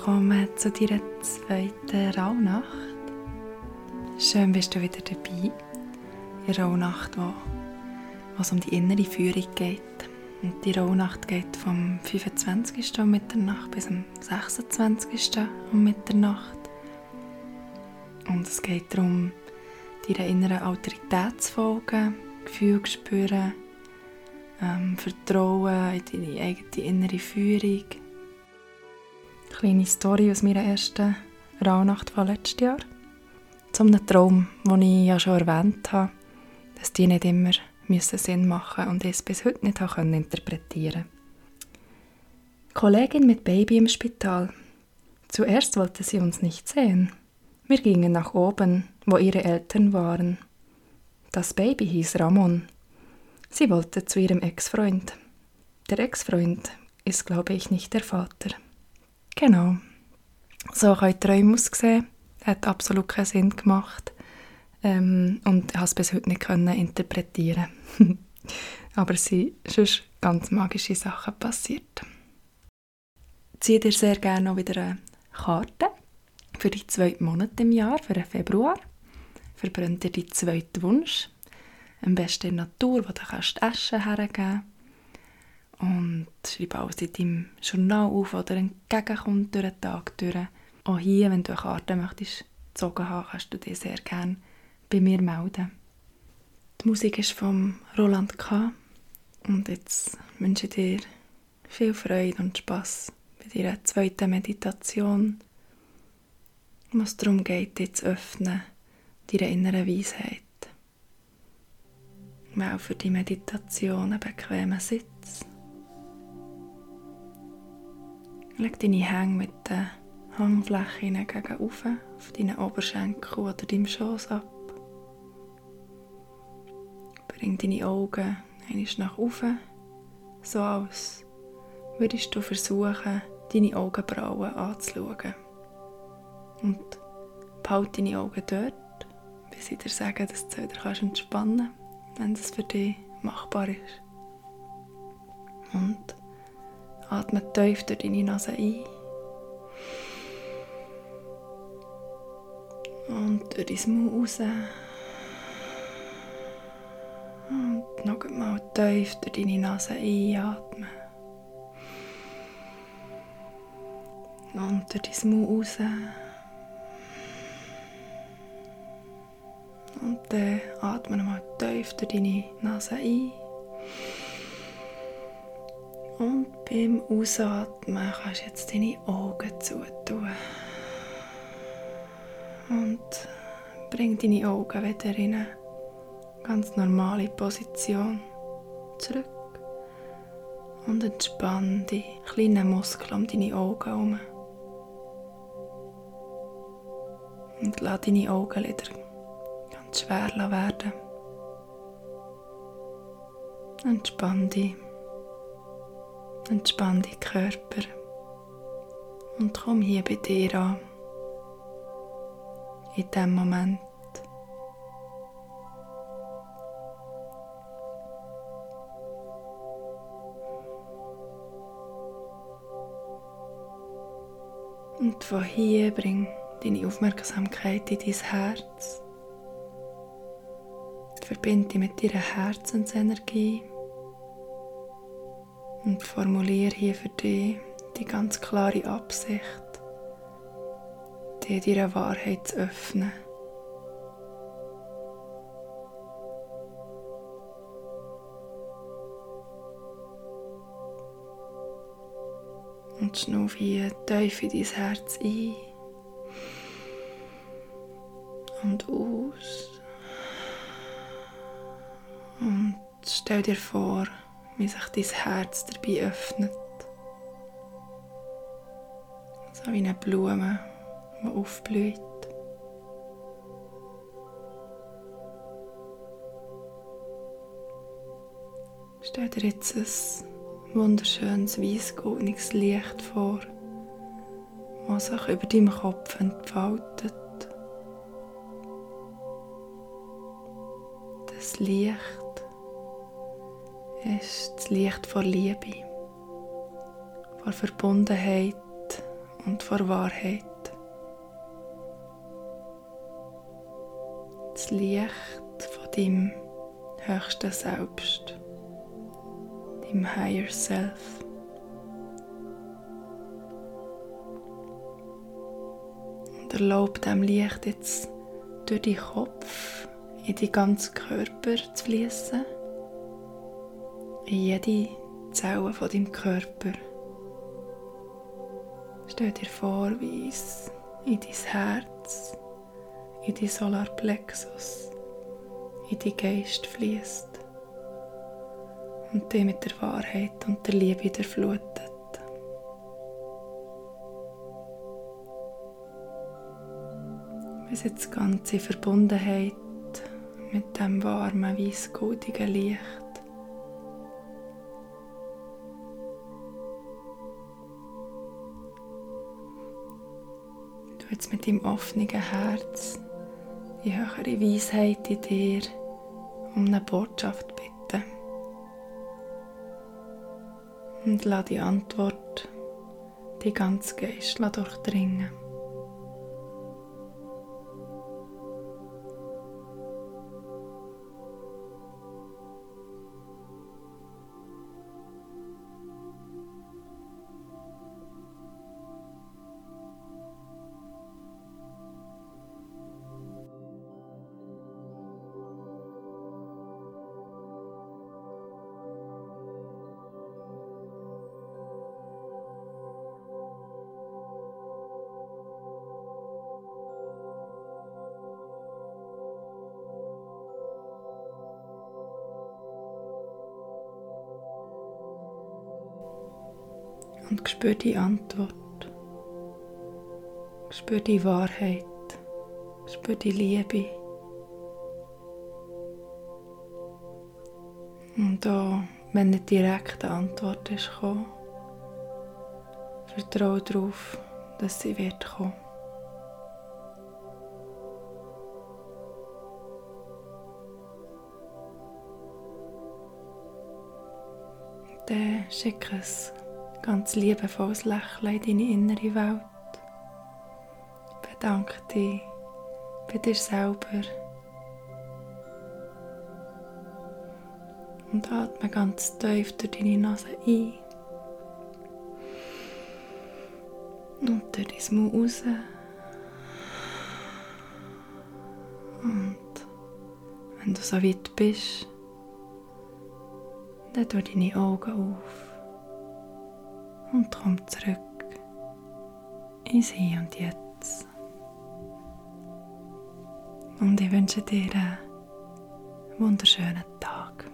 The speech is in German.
willkommen zu deiner zweiten Rauhnacht. Schön bist du wieder dabei in der Rauhnacht, wo, wo es um die innere Führung geht. Und die Rauhnacht geht vom 25. um Mitternacht bis zum 26. um Mitternacht. Und es geht darum, deiner inneren Autorität zu folgen, Gefühle zu spüren, ähm, Vertrauen in deine eigene innere Führung kleine Story aus meiner ersten Rauhnacht von letztes Jahr. Zu einem Traum, den ich ja schon erwähnt habe, dass die nicht immer Sinn machen und ich es bis heute nicht interpretieren Kollegin mit Baby im Spital. Zuerst wollte sie uns nicht sehen. Wir gingen nach oben, wo ihre Eltern waren. Das Baby hieß Ramon. Sie wollte zu ihrem Ex-Freund. Der Ex-Freund ist, glaube ich, nicht der Vater. Genau. So können Träume aussehen. Hat absolut keinen Sinn gemacht. Ähm, und konnte es bis heute nicht können interpretieren. Aber es sind sonst ganz magische Sachen passiert. Ziehe dir sehr gerne noch wieder eine Karte für die zweiten Monate im Jahr, für den Februar. Verbrennt dir deinen zweiten Wunsch. Am besten in der Natur, wo du kannst Essen hergeben und schreibe alles in deinem Journal auf oder entgegenkommt durch den Tag durch. Auch hier, wenn du eine Karte möchtest gezogen haben, kannst du dich sehr gerne bei mir melden. Die Musik ist von Roland K. Und jetzt wünsche ich dir viel Freude und Spass bei deiner zweiten Meditation, wo es darum geht, dich zu öffnen, deine innere Weisheit. Wähl für die Meditation einen bequemen Sitz Leg deine Hänge mit den Hangflächen gegen auf, deinen Oberschenkel oder deinem Schoß ab. Bring deine Augen einmal nach oben, so als würdest du versuchen, deine Augenbrauen anzuschauen. Und behalte deine Augen dort, bis sie dir sagen, dass du wieder entspannen kannst, wenn das für dich machbar ist. Und Atme tief durch deine Nase ein. Und durch dein Maul raus. Und noch einmal tief durch deine Nase einatmen. Und durch dein Maul raus. Und dann atme nochmal tief durch deine Nase ein. Und beim Ausatmen kannst du jetzt deine Augen zutun. Und bring deine Augen wieder in eine ganz normale Position zurück. Und entspann die kleinen Muskeln um deine Augen herum. Und lass deine Augenlider ganz schwer werden. Entspann dich. Entspann deinen Körper und komm hier bei dir an. In diesem Moment. Und von hier bring deine Aufmerksamkeit in dein Herz. Verbinde dich mit deiner Herzensenergie und formuliere hier für dich die ganz klare Absicht, dir deine Wahrheit zu öffnen. Und schnuff hier tief in dein Herz ein und aus. Und stell dir vor, wie sich dein Herz dabei öffnet. So wie eine Blume, die aufblüht. Stell dir jetzt ein wunderschönes, weißgoldenes Licht vor, das sich über deinem Kopf entfaltet. Das Licht ist das Licht vor Liebe, vor Verbundenheit und vor Wahrheit. Das Licht von deinem höchsten Selbst, deinem Higher Self. Und erlaub dem Licht jetzt durch deinen Kopf in deinen ganzen Körper zu fließen, in jede Zelle von deinem Körper. Stell dir vor, wie es in dein Herz, in dein Solarplexus, in deinen Geist fließt und dich mit der Wahrheit und der Liebe durchflutet. Bis jetzt ganze Verbundenheit mit dem warmen, weißgoldigen Licht jetzt mit deinem offenen Herz die höhere Weisheit in dir um eine Botschaft bitten. Und lass die Antwort die ganze Geist durchdringen. Und spür die Antwort. Spür die Wahrheit. Spür die Liebe. Und da, wenn eine direkte Antwort ist gekommen, vertraue darauf, dass sie wird kommen. Dann schick es ganz liebevolles Lächeln in deine innere Welt. Bedanke dich bei dir selber. Und atme ganz tief durch deine Nase ein. Und durch dein Mund raus. Und wenn du so weit bist, dann tu deine Augen auf und komm zurück ins Hier und Jetzt. Und ich wünsche dir einen wunderschönen Tag.